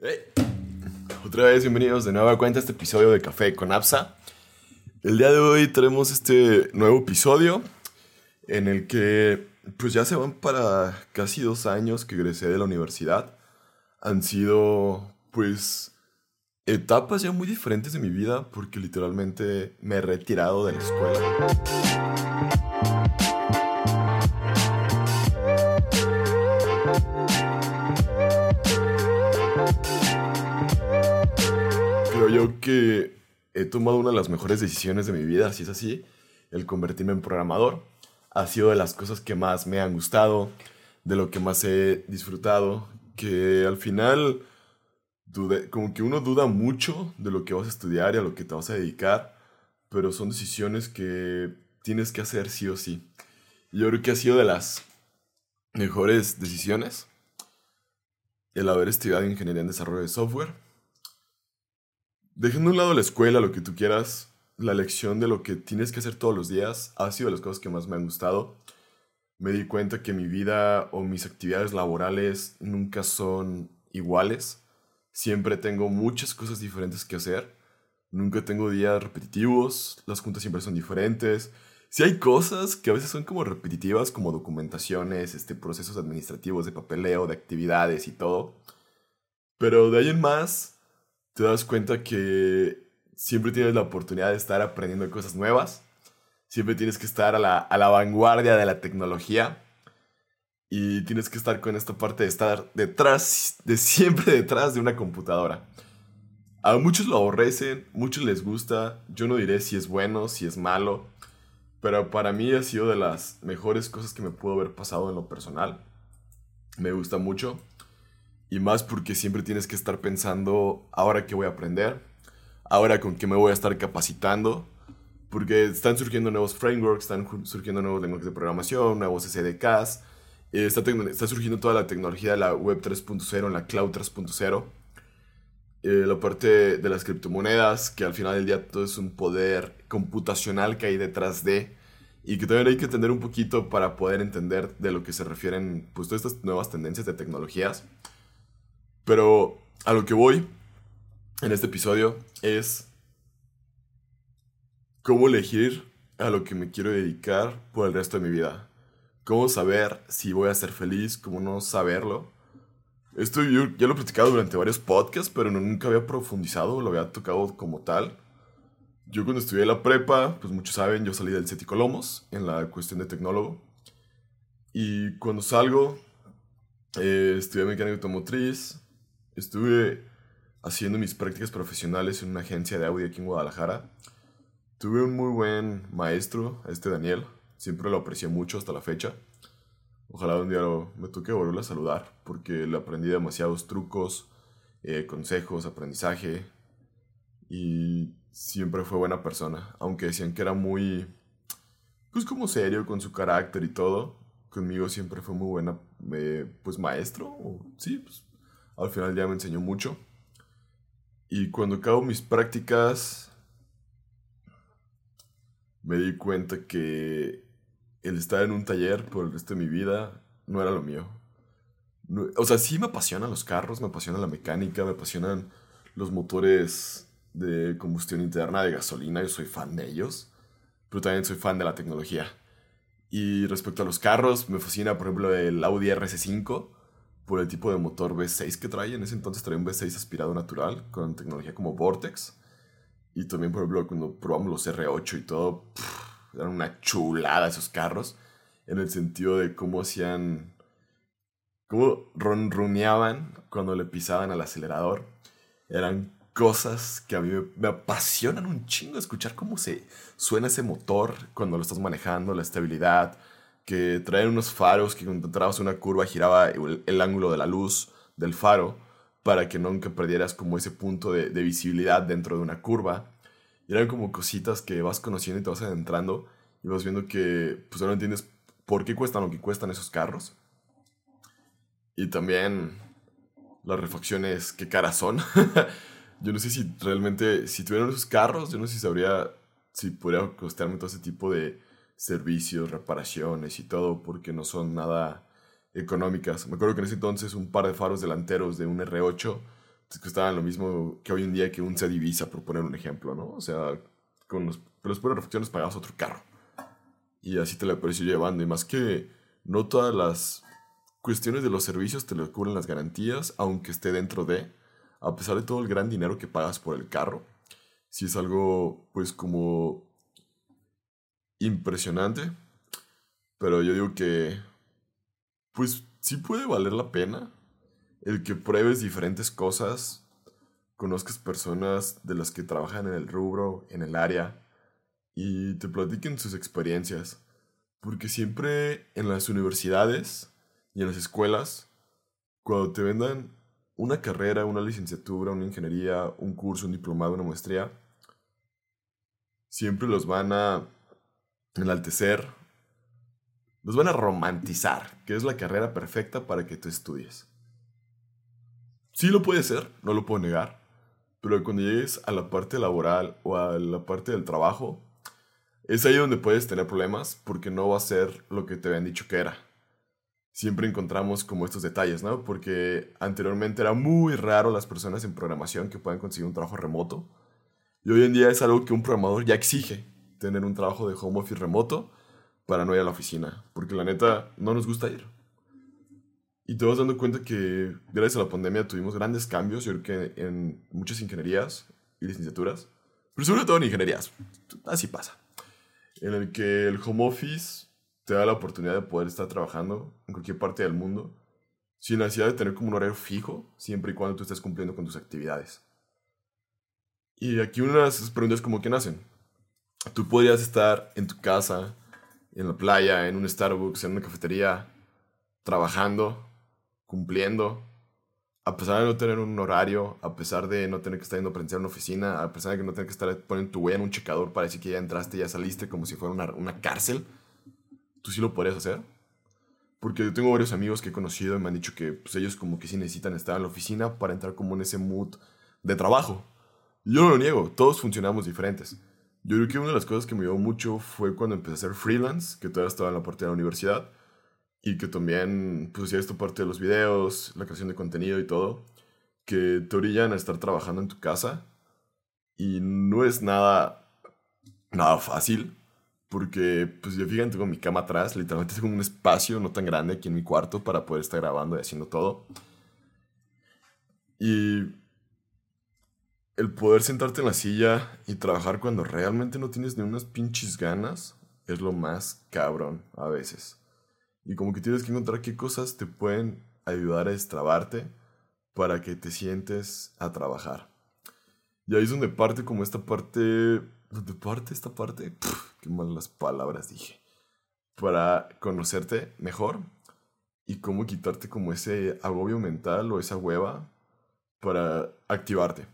Hey. Otra vez, bienvenidos de nueva cuenta a este episodio de Café con Apsa. El día de hoy tenemos este nuevo episodio en el que pues ya se van para casi dos años que egresé de la universidad. Han sido pues etapas ya muy diferentes de mi vida porque literalmente me he retirado de la escuela. Creo yo que he tomado una de las mejores decisiones de mi vida, si es así, el convertirme en programador. Ha sido de las cosas que más me han gustado, de lo que más he disfrutado, que al final dudé- como que uno duda mucho de lo que vas a estudiar y a lo que te vas a dedicar, pero son decisiones que tienes que hacer sí o sí. Yo creo que ha sido de las mejores decisiones el haber estudiado ingeniería en desarrollo de software. Dejando a un lado la escuela, lo que tú quieras, la lección de lo que tienes que hacer todos los días ha sido de las cosas que más me han gustado. Me di cuenta que mi vida o mis actividades laborales nunca son iguales. Siempre tengo muchas cosas diferentes que hacer. Nunca tengo días repetitivos. Las juntas siempre son diferentes. Sí hay cosas que a veces son como repetitivas, como documentaciones, este, procesos administrativos de papeleo, de actividades y todo. Pero de ahí en más, te das cuenta que siempre tienes la oportunidad de estar aprendiendo cosas nuevas. Siempre tienes que estar a la, vanguardia de la tecnología. Y tienes que estar con esta parte de estar detrás, de siempre detrás de una computadora. A muchos lo aborrecen, muchos les gusta. Yo no diré si es bueno, si es malo. Pero para mí ha sido de las mejores cosas que me pudo haber pasado en lo personal. Me gusta mucho. Y más porque siempre tienes que estar pensando, ahora qué voy a aprender, ahora con qué me voy a estar capacitando. Porque están surgiendo nuevos frameworks, están surgiendo nuevos lenguajes de programación, nuevos SDKs. eh, Está, está surgiendo toda la tecnología de la web 3.0, la cloud 3.0 eh, la parte de las criptomonedas, que al final del día todo es un poder computacional que hay detrás de, y que también hay que entender un poquito para poder entender de lo que se refieren pues todas estas nuevas tendencias de tecnologías. Pero a lo que voy en este episodio es cómo elegir a lo que me quiero dedicar por el resto de mi vida. Cómo saber si voy a ser feliz, cómo no saberlo. Esto yo ya lo he platicado durante varios podcasts, pero nunca había profundizado, lo había tocado como tal. Yo cuando estudié la prepa, pues muchos saben, yo salí del CETI Colomos en la cuestión de tecnólogo. Y cuando salgo, eh, estudié mecánica automotriz, estuve haciendo mis prácticas profesionales en una agencia de audio aquí en Guadalajara. Tuve un muy buen maestro, este Daniel, siempre lo aprecié mucho hasta la fecha. Ojalá un día me toque volverlo a saludar, porque le aprendí demasiados trucos, eh, consejos, aprendizaje, y siempre fue buena persona, aunque decían que era muy, pues como serio con su carácter y todo, conmigo siempre fue muy buena, eh, pues maestro, sí, pues al final ya me enseñó mucho. Y cuando acabo mis prácticas, me di cuenta que el estar en un taller por el resto de mi vida no era lo mío. No- o sea, sí me apasionan los carros, me apasiona la mecánica, me apasionan los motores de combustión interna de gasolina, yo soy fan de ellos, pero también soy fan de la tecnología. Y respecto a los carros, me fascina, por ejemplo, el Audi RS5 por el tipo de motor V6 que trae. En ese entonces traía un V6 aspirado natural con tecnología como Vortex. Y también, por ejemplo, cuando probamos los R8 y todo, pff, eran una chulada esos carros. En el sentido de cómo hacían. cómo ronroneaban cuando le pisaban al acelerador. Eran cosas que a mí me, me apasionan un chingo escuchar cómo se suena ese motor cuando lo estás manejando, la estabilidad, que traen unos faros que cuando entrabas en una curva giraba el, ángulo de la luz del faro para que nunca perdieras como ese punto de, visibilidad dentro de una curva. Y eran como cositas que vas conociendo y te vas adentrando y vas viendo que pues ahora entiendes por qué cuestan lo que cuestan esos carros. Y también las refacciones, qué caras son. yo no sé si realmente, si tuvieran esos carros, yo no sé si sabría, si podría costearme todo ese tipo de servicios, reparaciones y todo, porque no son nada económicas. Me acuerdo que en ese entonces un par de faros delanteros de un R8 costaban lo mismo que hoy en día que un C Divisa, por poner un ejemplo, ¿no? O sea, con los, las puras refacciones pagabas otro carro. Y así te la precio llevando. Y más que no todas las cuestiones de los servicios te lo cubren las garantías, aunque esté dentro de, a pesar de todo el gran dinero que pagas por el carro. Si es algo, pues, como impresionante. Pero yo digo que, pues, sí puede valer la pena el que pruebes diferentes cosas, conozcas personas de las que trabajan en el rubro, en el área, y te platiquen sus experiencias. Porque siempre en las universidades y en las escuelas, cuando te vendan una carrera, una licenciatura, una ingeniería, un curso, un diplomado, una maestría, siempre los van a enaltecer, los van a romantizar, que es la carrera perfecta para que tú estudies. Sí lo puede ser, no lo puedo negar, pero cuando llegues a la parte laboral o a la parte del trabajo, es ahí donde puedes tener problemas porque no va a ser lo que te habían dicho que era. Siempre encontramos como estos detalles, ¿no? Porque anteriormente era muy raro las personas en programación que puedan conseguir un trabajo remoto. Y hoy en día es algo que un programador ya exige, tener un trabajo de home office remoto para no ir a la oficina. Porque la neta no nos gusta ir. Y te vas dando cuenta que gracias a la pandemia tuvimos grandes cambios, yo creo que en muchas ingenierías y licenciaturas, pero sobre todo en ingenierías, así pasa, en el que el home office te da la oportunidad de poder estar trabajando en cualquier parte del mundo sin necesidad de tener como un horario fijo, siempre y cuando tú estés cumpliendo con tus actividades. Y aquí una de esas preguntas como que nacen. Tú podrías estar en tu casa, en la playa, en un Starbucks, en una cafetería, trabajando cumpliendo, a pesar de no tener un horario, a pesar de no tener que estar yendo a presenciar una oficina, a pesar de que no tener que estar poniendo tu huella en un checador para decir que ya entraste, ya saliste, como si fuera una, una cárcel, tú sí lo podrías hacer. Porque yo tengo varios amigos que he conocido y me han dicho que pues, ellos como que sí necesitan estar en la oficina para entrar como en ese mood de trabajo. Yo no lo niego, todos funcionamos diferentes. Yo creo que una de las cosas que me ayudó mucho fue cuando empecé a hacer freelance, que todavía estaba en la parte de la universidad y que también pues hacía esto parte de los videos, la creación de contenido y todo, que te orillan a estar trabajando en tu casa y no es nada, nada fácil, porque pues yo fíjate, tengo mi cama atrás, literalmente tengo un espacio no tan grande aquí en mi cuarto para poder estar grabando y haciendo todo. Y el poder sentarte en la silla y trabajar cuando realmente no tienes ni unas pinches ganas es lo más cabrón a veces. Y como que tienes que encontrar qué cosas te pueden ayudar a destrabarte para que te sientes a trabajar. Y ahí es donde parte como esta parte... ¿Dónde parte esta parte? qué malas palabras dije. Para conocerte mejor y cómo quitarte como ese agobio mental o esa hueva para activarte.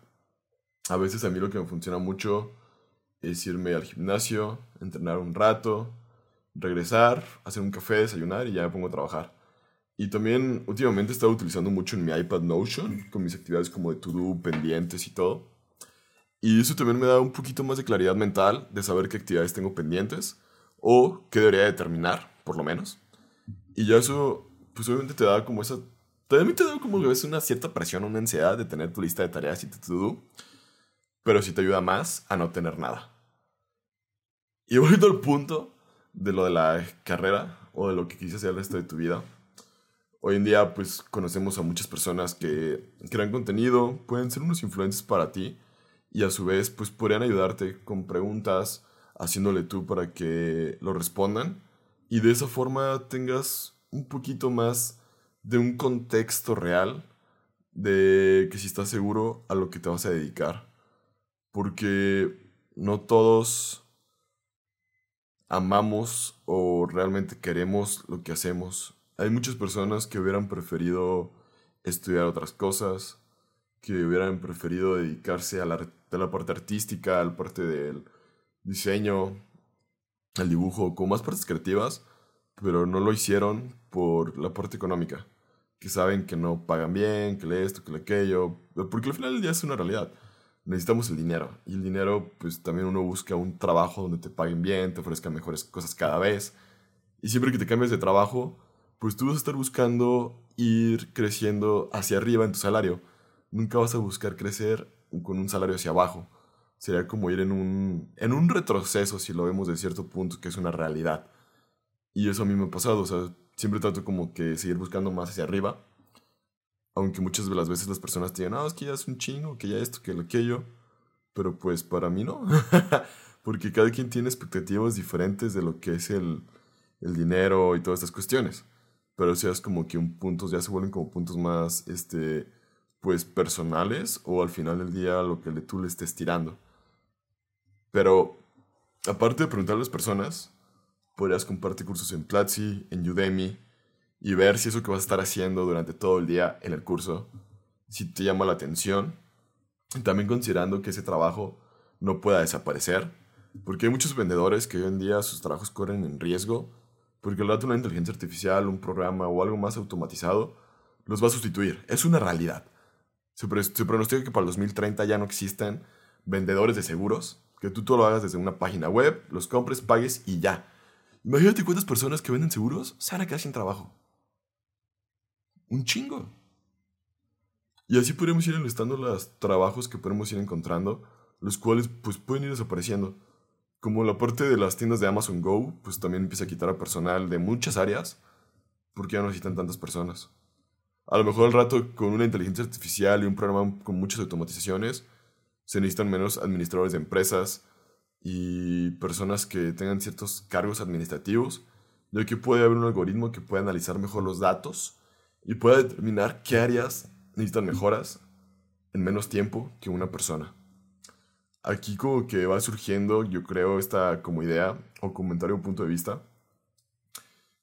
A veces a mí lo que me funciona mucho es irme al gimnasio, entrenar un rato, regresar, hacer un café, desayunar y ya me pongo a trabajar. Y también últimamente he estado utilizando mucho en mi iPad Notion con mis actividades como de to-do, pendientes y todo. Y eso también me da un poquito más de claridad mental de saber qué actividades tengo pendientes o qué debería determinar, por lo menos. Y ya eso, pues obviamente te da como esa... También te da como que ves una cierta presión, una ansiedad de tener tu lista de tareas y tu to-do. Pero sí te ayuda más a no tener nada. Y volviendo al punto de lo de la carrera o de lo que quisiste hacer el resto de tu vida. Hoy en día, pues conocemos a muchas personas que crean contenido, pueden ser unos influencers para ti y a su vez, pues podrían ayudarte con preguntas, haciéndole tú para que lo respondan y de esa forma tengas un poquito más de un contexto real de que si estás seguro a lo que te vas a dedicar. Porque no todos amamos o realmente queremos lo que hacemos. Hay muchas personas que hubieran preferido estudiar otras cosas, que hubieran preferido dedicarse a la, parte artística, a la parte del diseño, al dibujo, con más partes creativas, pero no lo hicieron por la parte económica, que saben que no pagan bien, que le esto, que le aquello, porque al final día es una realidad necesitamos el dinero. Y el dinero, pues también uno busca un trabajo donde te paguen bien, te ofrezcan mejores cosas cada vez. Y siempre que te cambies de trabajo, pues tú vas a estar buscando ir creciendo hacia arriba en tu salario. nunca vas a buscar crecer con un salario hacia abajo. Sería como ir en un, en un retroceso, si lo vemos de cierto punto, que es una realidad. Y eso a mí me ha pasado, o sea, siempre trato como que seguir buscando más hacia arriba. Aunque muchas de las veces las personas te digan, no, es que ya es un chingo, que ya esto, que lo aquello. Pero pues para mí no. Porque cada quien tiene expectativas diferentes de lo que es el, el dinero y todas estas cuestiones. Pero si es como que un puntos ya se vuelven como puntos más, este, pues personales o al final del día lo que le, tú le estés tirando. Pero aparte de preguntarle a las personas, podrías compartir cursos en Platzi, en Udemy y ver si eso que vas a estar haciendo durante todo el día en el curso, si te llama la atención. También considerando que ese trabajo no pueda desaparecer, porque hay muchos vendedores que hoy en día sus trabajos corren en riesgo, porque al rato una inteligencia artificial, un programa o algo más automatizado los va a sustituir. Es una realidad. Se, pronostica que para el 2030 ya no existen vendedores de seguros, que tú todo lo hagas desde una página web, los compres, pagues y ya. Imagínate cuántas personas que venden seguros se van a quedar sin trabajo. Un chingo. Y así podemos ir enlistando los trabajos que podemos ir encontrando, los cuales pues pueden ir desapareciendo. Como la parte de las tiendas de Amazon Go, pues también empieza a quitar a personal de muchas áreas, porque ya no necesitan tantas personas. A lo mejor al rato con una inteligencia artificial y un programa con muchas automatizaciones, se necesitan menos administradores de empresas y personas que tengan ciertos cargos administrativos, ya que puede haber un algoritmo que pueda analizar mejor los datos y pueda determinar qué áreas necesitan mejoras en menos tiempo que una persona. Aquí como que va surgiendo, yo creo, esta como idea o comentario o punto de vista,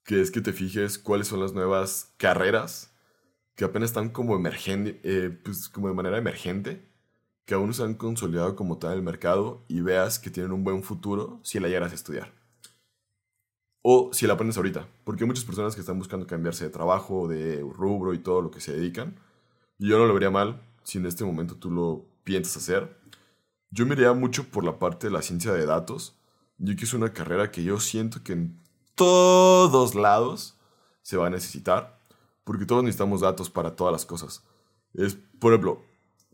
que es que te fijes cuáles son las nuevas carreras que apenas están como emergente, eh, pues como de manera emergente, que aún no se han consolidado como tal en el mercado y veas que tienen un buen futuro si la llegas a estudiar. O si la aprendes ahorita, porque hay muchas personas que están buscando cambiarse de trabajo, de rubro y todo lo que se dedican. Y yo no lo vería mal si en este momento tú lo piensas hacer. Yo me iría mucho por la parte de la ciencia de datos, ya que es una carrera que yo siento que en todos lados se va a necesitar porque todos necesitamos datos para todas las cosas. Es, por ejemplo,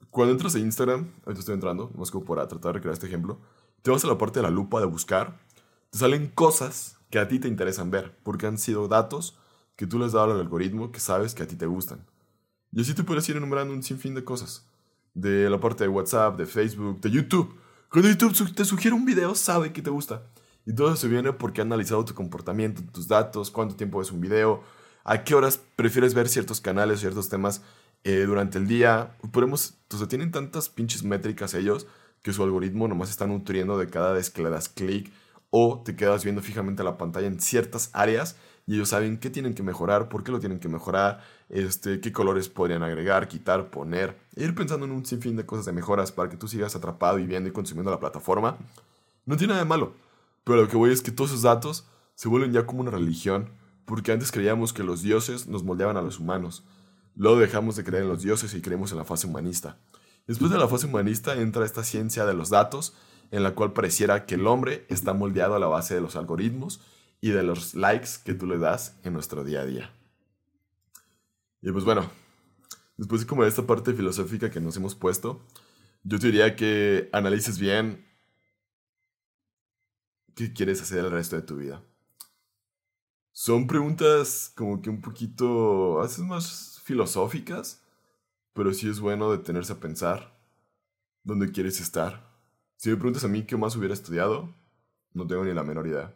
cuando entras a Instagram, ahorita estoy entrando, más como para tratar de crear este ejemplo, te vas a la parte de la lupa de buscar, te salen cosas que a ti te interesan ver, porque han sido datos que tú les has dado al algoritmo que sabes que a ti te gustan. Y así te puedes ir enumerando un sinfín de cosas. De la parte de WhatsApp, de Facebook, de YouTube. Cuando YouTube te sugiere un video, sabe que te gusta. Y todo eso viene porque ha analizado tu comportamiento, tus datos, cuánto tiempo es un video, a qué horas prefieres ver ciertos canales, ciertos temas eh, durante el día. Podemos, o sea, tienen tantas pinches métricas ellos que su algoritmo nomás está nutriendo de cada vez que le das clic o te quedas viendo fijamente la pantalla en ciertas áreas y ellos saben qué tienen que mejorar, por qué lo tienen que mejorar, este, qué colores podrían agregar, quitar, poner, e ir pensando en un sinfín de cosas de mejoras para que tú sigas atrapado y viendo y consumiendo la plataforma. No tiene nada de malo, pero lo que voy es que todos esos datos se vuelven ya como una religión porque antes creíamos que los dioses nos moldeaban a los humanos. Luego dejamos de creer en los dioses y creemos en la fase humanista. Después de la fase humanista entra esta ciencia de los datos, en la cual pareciera que el hombre está moldeado a la base de los algoritmos y de los likes que tú le das en nuestro día a día. Y pues bueno, después de como de esta parte filosófica que nos hemos puesto, yo te diría que analices bien qué quieres hacer el resto de tu vida. Son preguntas como que un poquito, más filosóficas, pero sí es bueno detenerse a pensar dónde quieres estar. Si me preguntas a mí qué más hubiera estudiado, no tengo ni la menor idea.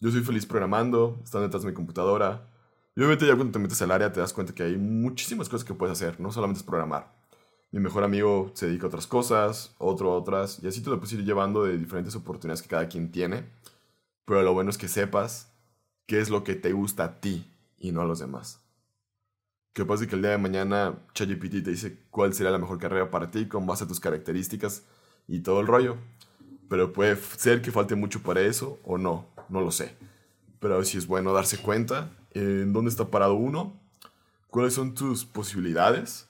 Yo soy feliz programando, estando detrás de mi computadora. Y obviamente ya cuando te metes al área te das cuenta que hay muchísimas cosas que puedes hacer, no solamente es programar. Mi mejor amigo se dedica a otras cosas, otro a otras, y así te lo puedes ir llevando de diferentes oportunidades que cada quien tiene. Pero lo bueno es que sepas qué es lo que te gusta a ti y no a los demás. Que pasa que el día de mañana ChatGPT te dice cuál sería la mejor carrera para ti con base a tus características y todo el rollo. Pero puede ser que falte mucho para eso o no, no lo sé. Pero a si es bueno darse cuenta en dónde está parado uno, cuáles son tus posibilidades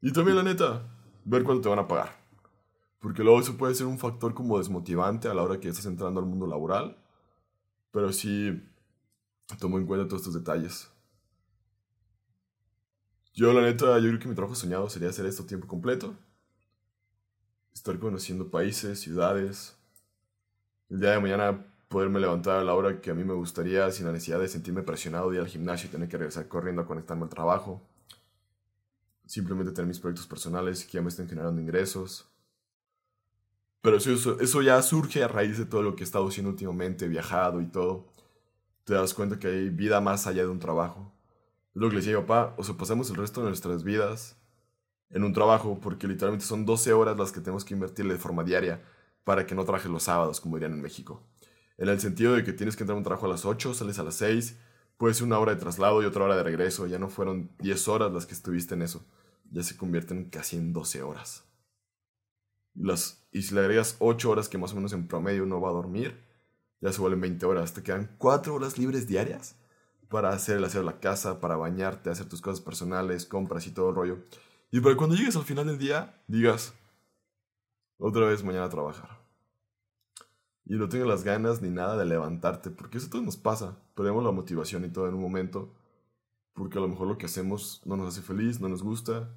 y también la neta, ver cuánto te van a pagar. Porque luego eso puede ser un factor como desmotivante a la hora que estás entrando al mundo laboral. Pero sí, tomo en cuenta todos estos detalles. Yo, la neta, yo creo que mi trabajo soñado sería hacer esto tiempo completo. Estar conociendo países, ciudades. El día de mañana poderme levantar a la hora que a mí me gustaría sin la necesidad de sentirme presionado de ir al gimnasio y tener que regresar corriendo a conectarme al trabajo. Simplemente tener mis proyectos personales que ya me estén generando ingresos. Pero eso, eso ya surge a raíz de todo lo que he estado haciendo últimamente, viajado y todo. Te das cuenta que hay vida más allá de un trabajo. Es lo que le decía papá, o sea, pasamos el resto de nuestras vidas en un trabajo, porque literalmente son 12 horas las que tenemos que invertirle de forma diaria para que no trabajes los sábados, como dirían en México. En el sentido de que tienes que entrar a un trabajo a las 8, sales a las 6, puede una hora de traslado y otra hora de regreso, ya no fueron 10 horas las que estuviste en eso, ya se convierten casi en 12 horas. Las, y si le agregas 8 horas que más o menos en promedio uno va a dormir, ya se vuelven 20 horas, te quedan 4 horas libres diarias para hacer el hacer la casa, para bañarte, hacer tus cosas personales, compras y todo el rollo. Y para cuando llegues al final del día, digas, otra vez mañana trabajar. Y no tengas las ganas ni nada de levantarte, porque eso todo nos pasa. Perdemos la motivación y todo en un momento, porque a lo mejor lo que hacemos no nos hace feliz, no nos gusta,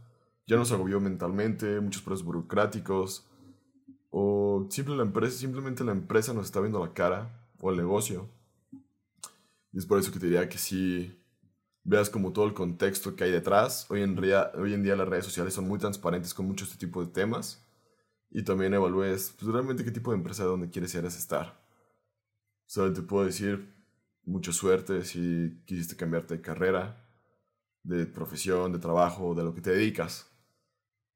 ya nos agobió mentalmente, muchos procesos burocráticos, o simple la empresa, simplemente la empresa nos está viendo la cara, o el negocio. Y es por eso que te diría que si veas como todo el contexto que hay detrás. Hoy en, día, hoy en día las redes sociales son muy transparentes con muchos este tipo de temas. Y también evalúes pues, realmente qué tipo de empresa de donde quieres estar. Solo te puedo decir mucha suerte si quisiste cambiarte de carrera, de profesión, de trabajo, de lo que te dedicas.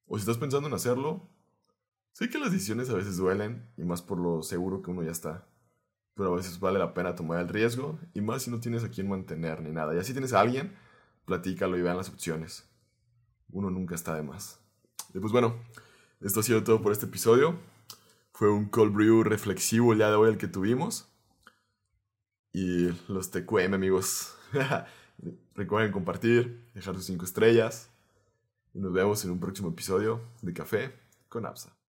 O si estás pensando en hacerlo, sé que las decisiones a veces duelen y más por lo seguro que uno ya está pero a veces vale la pena tomar el riesgo y más si no tienes a quien mantener ni nada. Y si tienes a alguien, platícalo y vean las opciones. Uno nunca está de más. Y pues bueno, esto ha sido todo por este episodio. Fue un cold brew reflexivo el día de hoy el que tuvimos. Y los TQM amigos. Recuerden compartir, dejar sus 5 estrellas. Y nos vemos en un próximo episodio de Café con Absa.